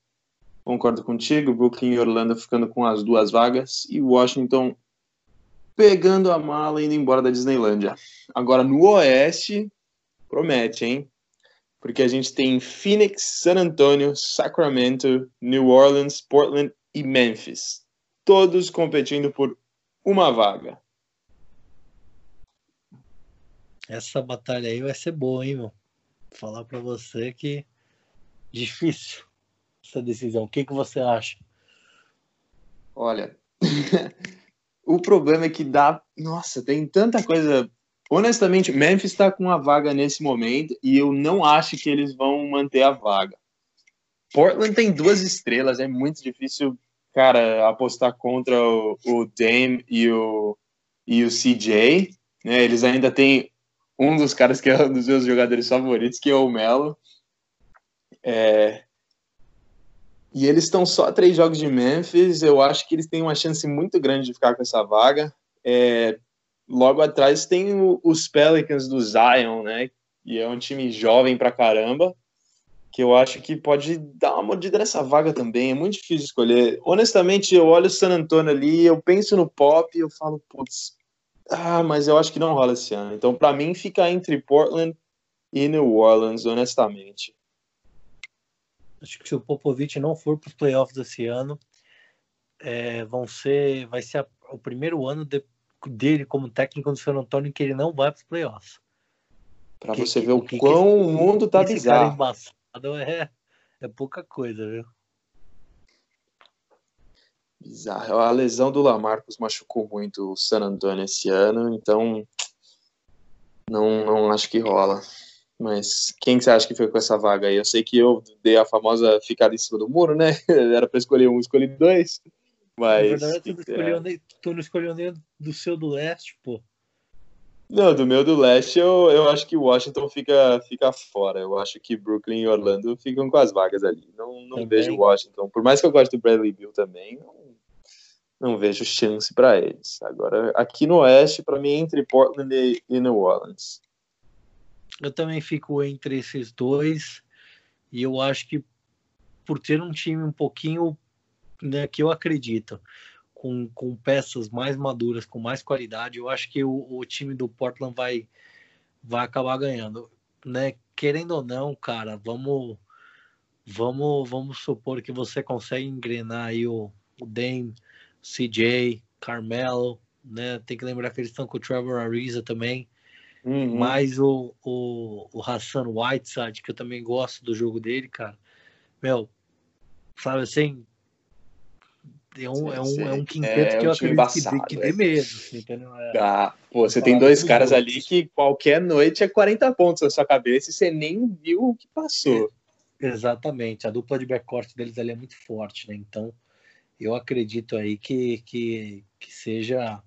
concordo contigo. Brooklyn e Orlando ficando com as duas vagas e Washington pegando a mala e indo embora da Disneylândia. Agora no Oeste, promete, hein? Porque a gente tem Phoenix, San Antonio, Sacramento, New Orleans, Portland e Memphis. Todos competindo por uma vaga. Essa batalha aí vai ser boa, hein, meu? Vou falar para você que difícil essa decisão. O que, que você acha? Olha, *laughs* o problema é que dá. Nossa, tem tanta coisa. Honestamente, Memphis está com a vaga nesse momento e eu não acho que eles vão manter a vaga. Portland tem duas estrelas, é muito difícil, cara, apostar contra o, o Dame e o, e o CJ. Né? Eles ainda têm um dos caras que é um dos meus jogadores favoritos, que é o Melo. É... E eles estão só três jogos de Memphis. Eu acho que eles têm uma chance muito grande de ficar com essa vaga. É... Logo atrás tem o, os Pelicans do Zion, né? E é um time jovem pra caramba. Que eu acho que pode dar uma mordida nessa vaga também. É muito difícil escolher. Honestamente, eu olho o San Antonio ali, eu penso no pop e eu falo, putz, ah, mas eu acho que não rola esse ano. Então, para mim, fica entre Portland e New Orleans, honestamente. Acho que se o Popovich não for para os playoffs esse ano, é, vão ser, vai ser a, o primeiro ano de, dele como técnico do San Antonio que ele não vai para os playoffs. Para você ver o que, quão que, o mundo tá bizarro. Embaçado é, é pouca coisa, viu? Bizarro. A lesão do Lamarcus machucou muito o San Antonio esse ano, então não, não acho que rola. Mas quem que você acha que foi com essa vaga aí? Eu sei que eu dei a famosa ficada em cima do muro, né? *laughs* Era para escolher um, escolhi dois. Mas. Na verdade, tu não, escolheu nem, tu não escolheu nem do seu do leste, pô. Não, do meu do leste eu, eu acho que Washington fica, fica fora. Eu acho que Brooklyn e Orlando ficam com as vagas ali. Não, não vejo Washington. Por mais que eu goste do Bradley Bill também, não, não vejo chance para eles. Agora, aqui no Oeste, para mim, entre Portland e, e New Orleans. Eu também fico entre esses dois. E eu acho que por ter um time um pouquinho né, que eu acredito, com, com peças mais maduras, com mais qualidade, eu acho que o, o time do Portland vai, vai acabar ganhando. Né? Querendo ou não, cara, vamos, vamos, vamos supor que você consegue engrenar aí o, o Dame, CJ, Carmelo, né? Tem que lembrar que eles estão com o Trevor Ariza também. Uhum. Mais o, o, o Hassan Whiteside, que eu também gosto do jogo dele, cara. Meu, sabe assim? É um, é um, é um quinteto é que eu acredito embaçado, que, dê, que dê medo. Entendeu? É. Ah, pô, você tem dois caras ali que qualquer noite é 40 pontos na sua cabeça e você nem viu o que passou. Exatamente, a dupla de backcourt deles ali é muito forte, né? Então, eu acredito aí que, que, que seja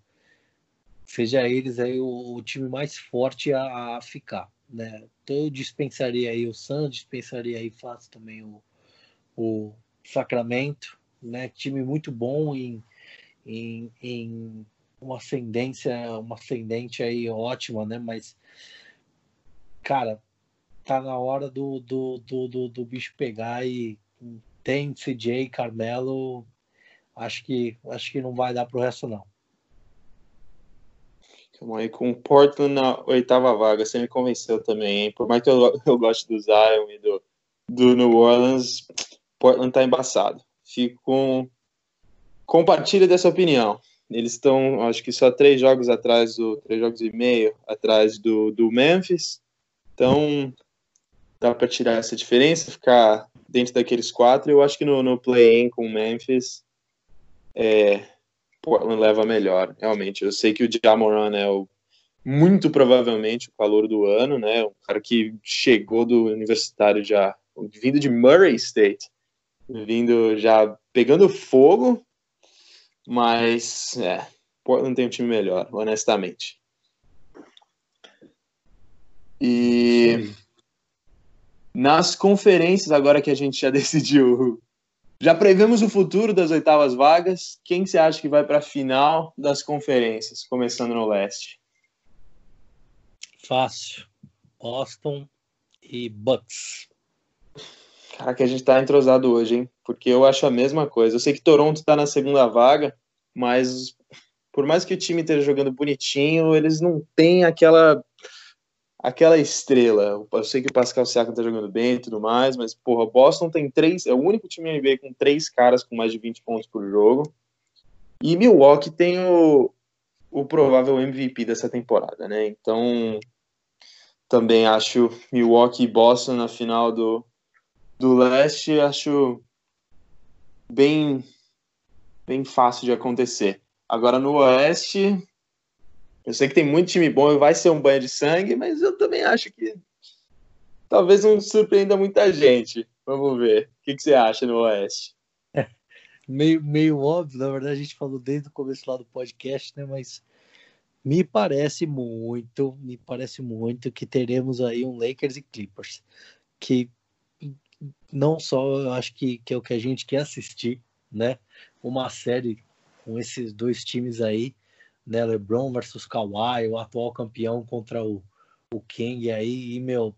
seja eles aí o, o time mais forte a, a, ficar, né? Então eu dispensaria aí o San, dispensaria aí fácil também o, o Sacramento, né? Time muito bom em, em, em uma ascendência, uma ascendente aí ótima, né? Mas, cara, tá na hora do, do, do, do, do bicho pegar e tem CJ, Carmelo, acho que acho que não vai dar pro resto não. Estamos aí com o Portland na oitava vaga. Você me convenceu também, hein? Por mais que eu, *laughs* eu goste do Zion e do, do New Orleans, Portland tá embaçado. Fico com. Compartilho dessa opinião. Eles estão, acho que só três jogos atrás, do, três jogos e meio atrás do, do Memphis. Então, dá para tirar essa diferença, ficar dentro daqueles quatro. Eu acho que no, no play-in com o Memphis, é, Portland leva melhor, realmente. Eu sei que o Jamoran é o, muito provavelmente o calor do ano, né? Um cara que chegou do universitário já, vindo de Murray State, vindo já pegando fogo, mas é, Portland tem um time melhor, honestamente. E nas conferências, agora que a gente já *laughs* decidiu já prevemos o futuro das oitavas vagas. Quem você acha que vai para a final das conferências, começando no leste? Fácil. Boston e Bucks. Cara, que a gente tá entrosado hoje, hein? Porque eu acho a mesma coisa. Eu sei que Toronto tá na segunda vaga, mas por mais que o time esteja jogando bonitinho, eles não têm aquela aquela estrela. Eu sei que o Pascal Siakam tá jogando bem e tudo mais, mas, porra, Boston tem três, é o único time NBA com três caras com mais de 20 pontos por jogo. E Milwaukee tem o, o provável MVP dessa temporada, né? Então, também acho Milwaukee e Boston na final do, do leste, acho bem, bem fácil de acontecer. Agora no oeste, eu sei que tem muito time bom e vai ser um banho de sangue, mas eu também acho que talvez não surpreenda muita gente. Vamos ver. O que, que você acha no Oeste? É, *laughs* meio, meio óbvio, na verdade a gente falou desde o começo lá do podcast, né? Mas me parece muito, me parece muito que teremos aí um Lakers e Clippers. Que não só eu acho que, que é o que a gente quer assistir, né? Uma série com esses dois times aí, né? LeBron versus Kawhi, o atual campeão contra o, o King aí, e meu,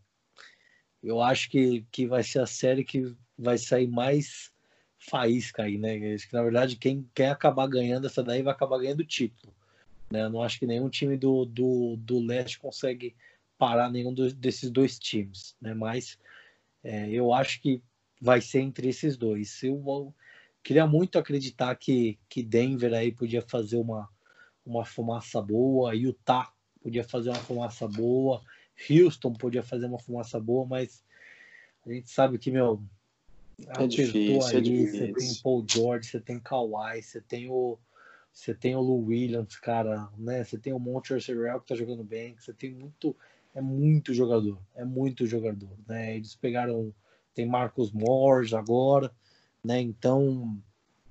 eu acho que, que vai ser a série que vai sair mais faísca aí, né? Acho que na verdade quem quer acabar ganhando essa daí vai acabar ganhando o título. Né? Eu não acho que nenhum time do, do, do leste consegue parar nenhum desses dois times, né? Mas é, eu acho que vai ser entre esses dois. Eu, eu queria muito acreditar que, que Denver aí podia fazer uma, uma fumaça boa, Utah podia fazer uma fumaça boa, Houston podia fazer uma fumaça boa, mas a gente sabe que, meu, é difícil, aí, é você tem Paul George, você tem Kawhi, você tem o você tem o Lou Williams, cara, né? Você tem o Montreal que tá jogando bem, você tem muito é muito jogador, é muito jogador, né? Eles pegaram tem Marcos Morris agora, né? Então,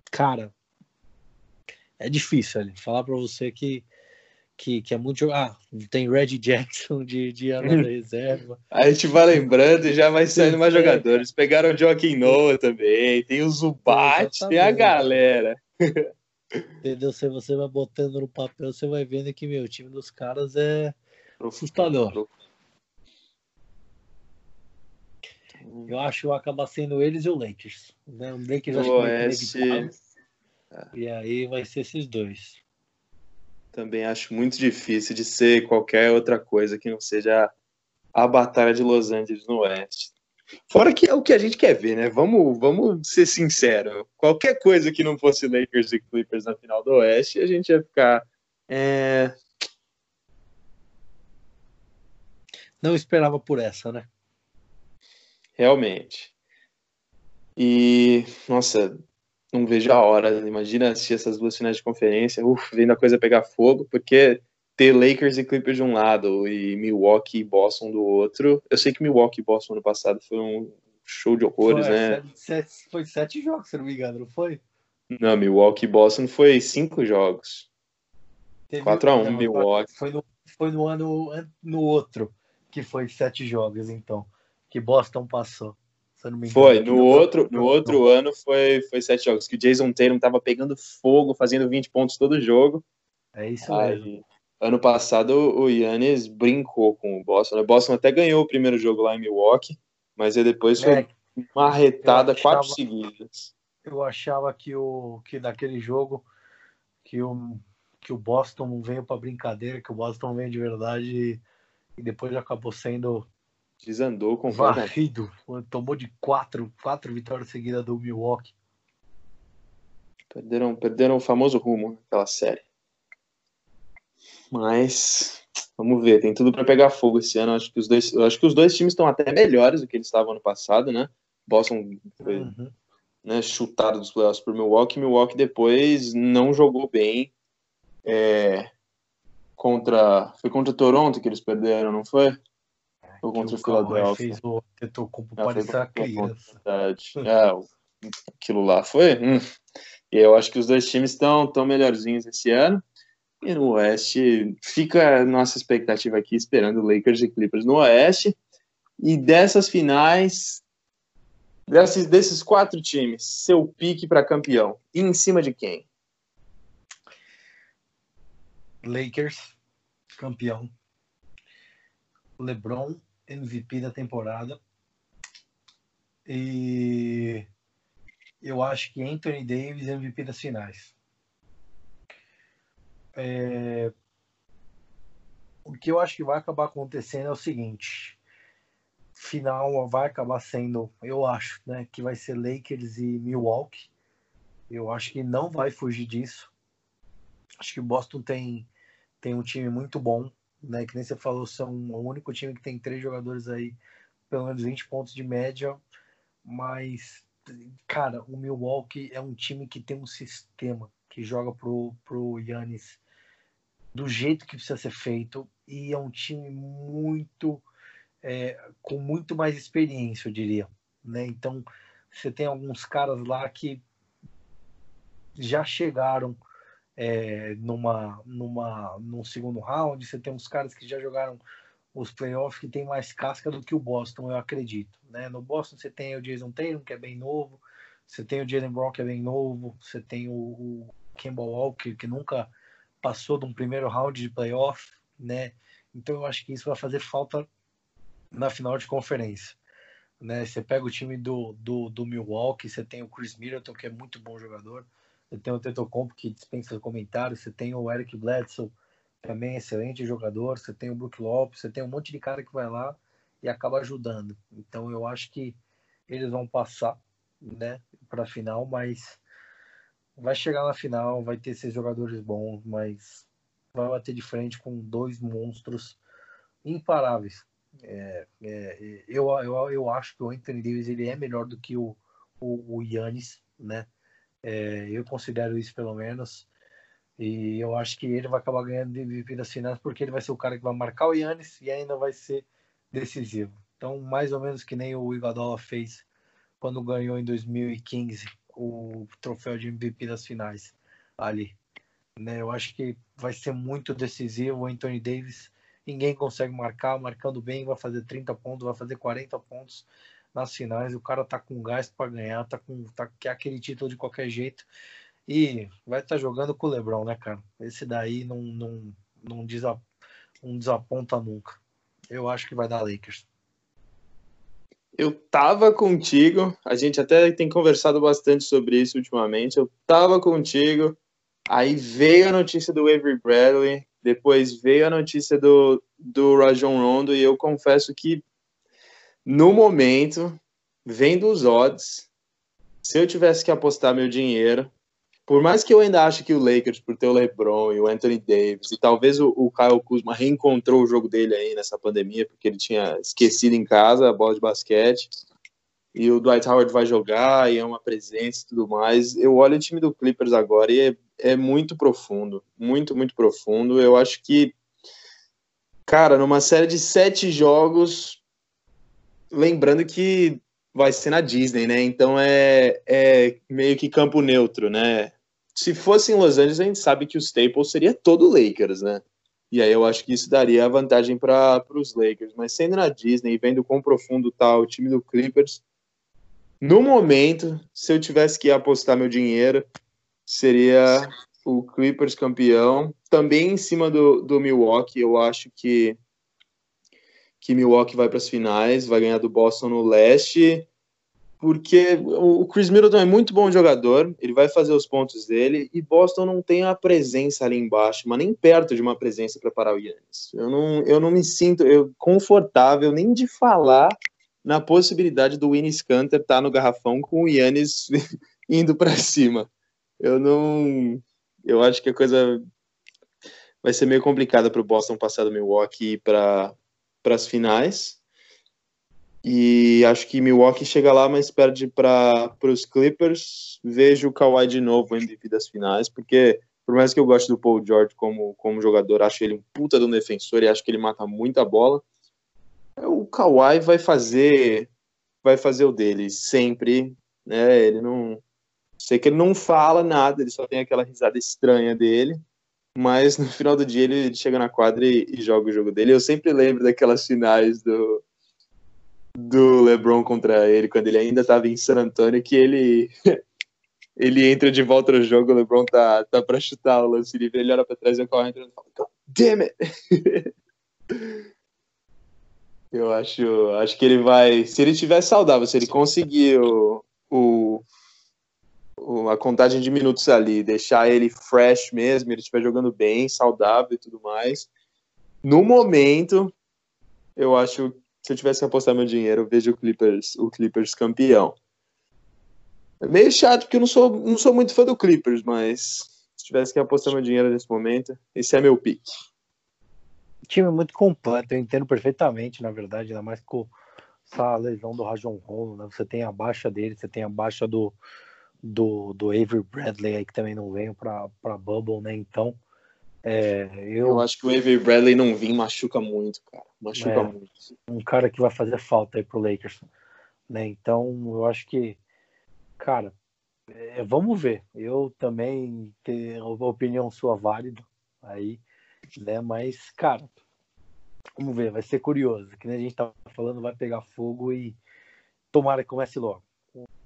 cara, é difícil ali. Falar para você que, que, que é muito. Ah, tem Reggie Jackson de, de *laughs* ala da reserva. A gente vai lembrando e já vai saindo mais jogadores. *laughs* Pegaram o Joaquim Noah também, tem o Zubat, tem a galera. Entendeu? Se você vai botando no papel, você vai vendo que meu, o time dos caras é assustador. Eu acho que vai acabar sendo eles e o Lakers. Né? O Lakers acho que vai ter é. E aí vai ser esses dois. Também acho muito difícil de ser qualquer outra coisa que não seja a Batalha de Los Angeles no Oeste. Fora que é o que a gente quer ver, né? Vamos, vamos ser sinceros. Qualquer coisa que não fosse Lakers e Clippers na final do Oeste, a gente ia ficar. É... Não esperava por essa, né? Realmente. E, nossa, não vejo a hora. Imagina assistir essas duas finais de conferência, vendo a coisa pegar fogo, porque ter Lakers e Clippers de um lado e Milwaukee e Boston do outro. Eu sei que Milwaukee e Boston ano passado foi um show de horrores, foi, né? Sete, foi sete jogos, se não me engano, não foi? Não, Milwaukee e Boston foi cinco jogos. 4x1 um, Milwaukee. Foi no, foi no ano no outro que foi sete jogos, então. Que Boston passou. Foi, no outro, no outro ano foi, foi sete jogos, que o Jason Tatum tava pegando fogo, fazendo 20 pontos todo jogo. É isso Aí, mesmo. Ano passado o Yannis brincou com o Boston. O Boston até ganhou o primeiro jogo lá em Milwaukee, mas depois foi é, uma retada achava, quatro seguidas. Eu achava que o que naquele jogo que o que o Boston veio para brincadeira, que o Boston veio de verdade e, e depois acabou sendo desandou com varrido. Tomou de quatro, quatro vitórias seguidas do Milwaukee. Perderam, perderam o famoso rumo naquela série. Mas vamos ver, tem tudo para pegar fogo esse ano. Acho que os dois, acho que os dois times estão até melhores do que eles estavam ano passado, né? Boston foi uhum. né, chutado dos playoffs por Milwaukee. Milwaukee depois não jogou bem. É, contra foi contra Toronto que eles perderam, não foi? Foi contra o Philadelphia. fez o Tetocumpo ah, parecer a criança. É, aquilo lá foi. Hum. E eu acho que os dois times estão tão melhorzinhos esse ano. E no Oeste, fica a nossa expectativa aqui, esperando Lakers e Clippers no Oeste. E dessas finais, desses, desses quatro times, seu pique para campeão, e em cima de quem? Lakers, campeão. LeBron, MVP da temporada. E eu acho que Anthony Davis MVP das finais. É... O que eu acho que vai acabar acontecendo é o seguinte: final vai acabar sendo, eu acho, né, que vai ser Lakers e Milwaukee. Eu acho que não vai fugir disso. Acho que Boston tem tem um time muito bom né? Que nem você falou, são o único time que tem três jogadores aí, pelo menos 20 pontos de média, mas, cara, o Milwaukee é um time que tem um sistema que joga pro, pro Yannis do jeito que precisa ser feito e é um time muito é, com muito mais experiência, eu diria, né? Então você tem alguns caras lá que já chegaram é, numa, numa, num segundo round. Você tem uns caras que já jogaram os playoffs que tem mais casca do que o Boston, eu acredito. Né? No Boston você tem o Jason Tatum, que é bem novo, você tem o Jalen Brown, que é bem novo, você tem o, o Kemba Walker, que nunca passou de um primeiro round de playoff, né? Então eu acho que isso vai fazer falta na final de conferência. Né? Você pega o time do, do, do Milwaukee, você tem o Chris Middleton, que é muito bom jogador, você tem o Tetocompo que dispensa comentários, você tem o Eric Bledsoe, também excelente jogador, você tem o Brook Lopes, você tem um monte de cara que vai lá e acaba ajudando. Então eu acho que eles vão passar, né, para a final, mas vai chegar na final, vai ter esses jogadores bons, mas vai bater de frente com dois monstros imparáveis. É, é, eu, eu, eu acho que o Anthony Davis ele é melhor do que o, o, o né? É, eu considero isso pelo menos. E eu acho que ele vai acabar ganhando de MVP das finais porque ele vai ser o cara que vai marcar o Yannis e ainda vai ser decisivo. Então, mais ou menos que nem o Iguodala fez quando ganhou em 2015 o troféu de MVP das finais ali. Né? Eu acho que vai ser muito decisivo o Anthony Davis. Ninguém consegue marcar, marcando bem, vai fazer 30 pontos, vai fazer 40 pontos nas finais. O cara tá com gás para ganhar, tá com tá, quer aquele título de qualquer jeito. E vai estar tá jogando com o LeBron, né, cara? Esse daí não, não, não, desap, não desaponta nunca. Eu acho que vai dar Lakers. Eu tava contigo, a gente até tem conversado bastante sobre isso ultimamente. Eu tava contigo, aí veio a notícia do Avery Bradley, depois veio a notícia do, do Rajon Rondo, e eu confesso que no momento, vendo os odds, se eu tivesse que apostar meu dinheiro, por mais que eu ainda ache que o Lakers, por ter o LeBron e o Anthony Davis, e talvez o, Kyle Kuzma reencontrou o jogo dele aí nessa pandemia, porque ele tinha esquecido em casa a bola de basquete, e o Dwight Howard vai jogar e é uma presença e tudo mais. Eu olho o time do Clippers agora e é, é muito profundo, muito, muito profundo. Eu acho que, cara, numa série de sete jogos, lembrando que vai ser na Disney, né? Então é, é meio que campo neutro, né? Se fosse em Los Angeles, a gente sabe que o Staples seria todo Lakers, né? E aí eu acho que isso daria a vantagem para os Lakers. Mas sendo na Disney vendo quão profundo tá o time do Clippers, no momento, se eu tivesse que apostar meu dinheiro, seria o Clippers campeão. Também em cima do, do Milwaukee, eu acho que que Milwaukee vai para as finais, vai ganhar do Boston no leste, porque o Chris Middleton é muito bom jogador, ele vai fazer os pontos dele, e Boston não tem a presença ali embaixo, mas nem perto de uma presença para parar o Yannis. Eu não, eu não me sinto eu, confortável nem de falar na possibilidade do Winnie Scanter estar tá no garrafão com o Yannis *laughs* indo para cima. Eu não. Eu acho que a coisa vai ser meio complicada para o Boston passar do Milwaukee para para as finais. E acho que Milwaukee chega lá, mas perde para os Clippers. Vejo o Kawhi de novo MVP das finais, porque por mais que eu goste do Paul George como, como jogador, acho ele um puta de um defensor e acho que ele mata muita bola. O Kawhi vai fazer vai fazer o dele sempre, né? Ele não sei que ele não fala nada, ele só tem aquela risada estranha dele mas no final do dia ele chega na quadra e, e, joga o jogo dele. Eu sempre lembro daquelas finais do, do LeBron contra ele, quando ele ainda estava em San Antonio, que ele *laughs* ele entra de volta no jogo, o LeBron tá, tá para chutar o lance livre, ele olha para trás e o carro entra e fala, damn it! *laughs* Eu acho, acho que ele vai, se ele estiver saudável, se ele conseguir o, o a contagem de minutos ali, deixar ele fresh mesmo, ele estiver jogando bem, saudável e tudo mais. No momento, eu acho se eu tivesse que apostar meu dinheiro, eu vejo o Clippers, o Clippers campeão. É meio chato porque eu não sou, não sou muito fã do Clippers, mas se tivesse que apostar meu dinheiro nesse momento, esse é meu pique. Time muito completo, eu entendo perfeitamente, na verdade, ainda mais com essa lesão do Rajon Rondo, né? Você tem a baixa dele, você tem a baixa do do, do Avery Bradley aí que também não veio para Bubble, né? Então, é, eu... eu acho que o Avery Bradley não vir machuca muito, cara. Machuca é, muito. Um cara que vai fazer falta aí pro Lakers, né? Então, eu acho que, cara, é, vamos ver. Eu também tenho a opinião sua válida aí, né? Mas, cara, vamos ver, vai ser curioso. Que nem a gente tá falando, vai pegar fogo e tomara que comece logo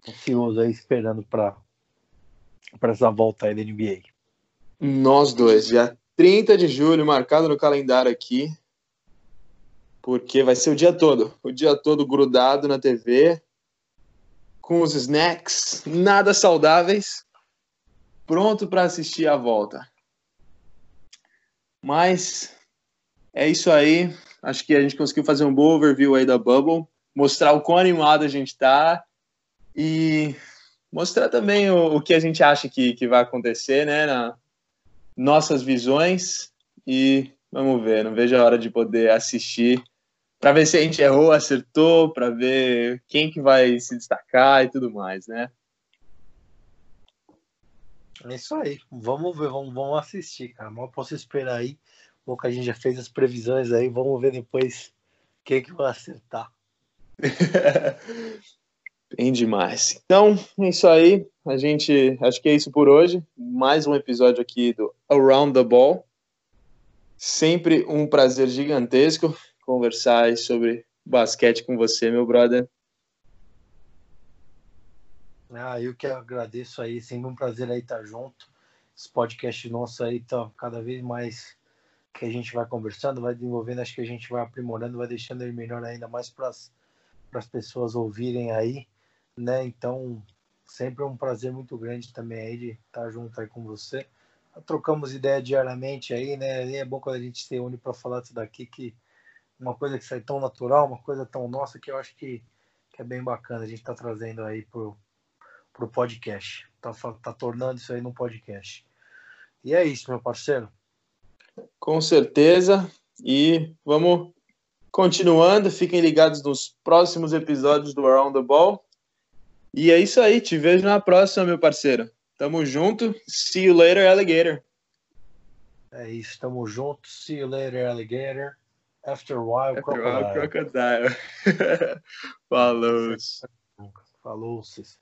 ansioso aí esperando para para essa volta aí da NBA. Nós dois, dia 30 de julho, marcado no calendário aqui, porque vai ser o dia todo, o dia todo grudado na TV, com os snacks nada saudáveis, pronto para assistir a volta. Mas é isso aí. Acho que a gente conseguiu fazer um bom overview aí da Bubble, mostrar o quão animado a gente tá e mostrar também o, o que a gente acha que, que vai acontecer, né? Na, nossas visões e vamos ver, não vejo a hora de poder assistir para ver se a gente errou, acertou, para ver quem que vai se destacar e tudo mais, né? É isso aí. Vamos ver, vamos, vamos assistir, cara. Mal posso esperar aí. Bom que a gente já fez as previsões aí, vamos ver depois quem que vai acertar. *laughs* Bem demais. Então, é isso aí. A gente, acho que é isso por hoje. Mais um episódio aqui do Around the Ball. Sempre um prazer gigantesco conversar sobre basquete com você, meu brother. Ah, eu que agradeço aí, sempre um prazer aí estar junto. Esse podcast nosso aí tá cada vez mais que a gente vai conversando, vai desenvolvendo, acho que a gente vai aprimorando, vai deixando ele melhor ainda mais para as pessoas ouvirem aí né? Então, sempre é um prazer muito grande também aí de estar junto aí com você. Trocamos ideia diariamente aí, né? E é bom quando a gente se une para falar disso daqui, que uma coisa que sai tão natural, uma coisa tão nossa, que eu acho que, que é bem bacana a gente tá trazendo aí pro, pro podcast. Tá, tá tornando isso aí num podcast. E é isso, meu parceiro. Com certeza. E vamos continuando. Fiquem ligados nos próximos episódios do Around the Ball. E é isso aí, te vejo na próxima, meu parceiro. Tamo junto. See you later, alligator. É isso, tamo junto. See you later, alligator. After a while, After crocodile. While, crocodile. *laughs* Falou. Falou, -se.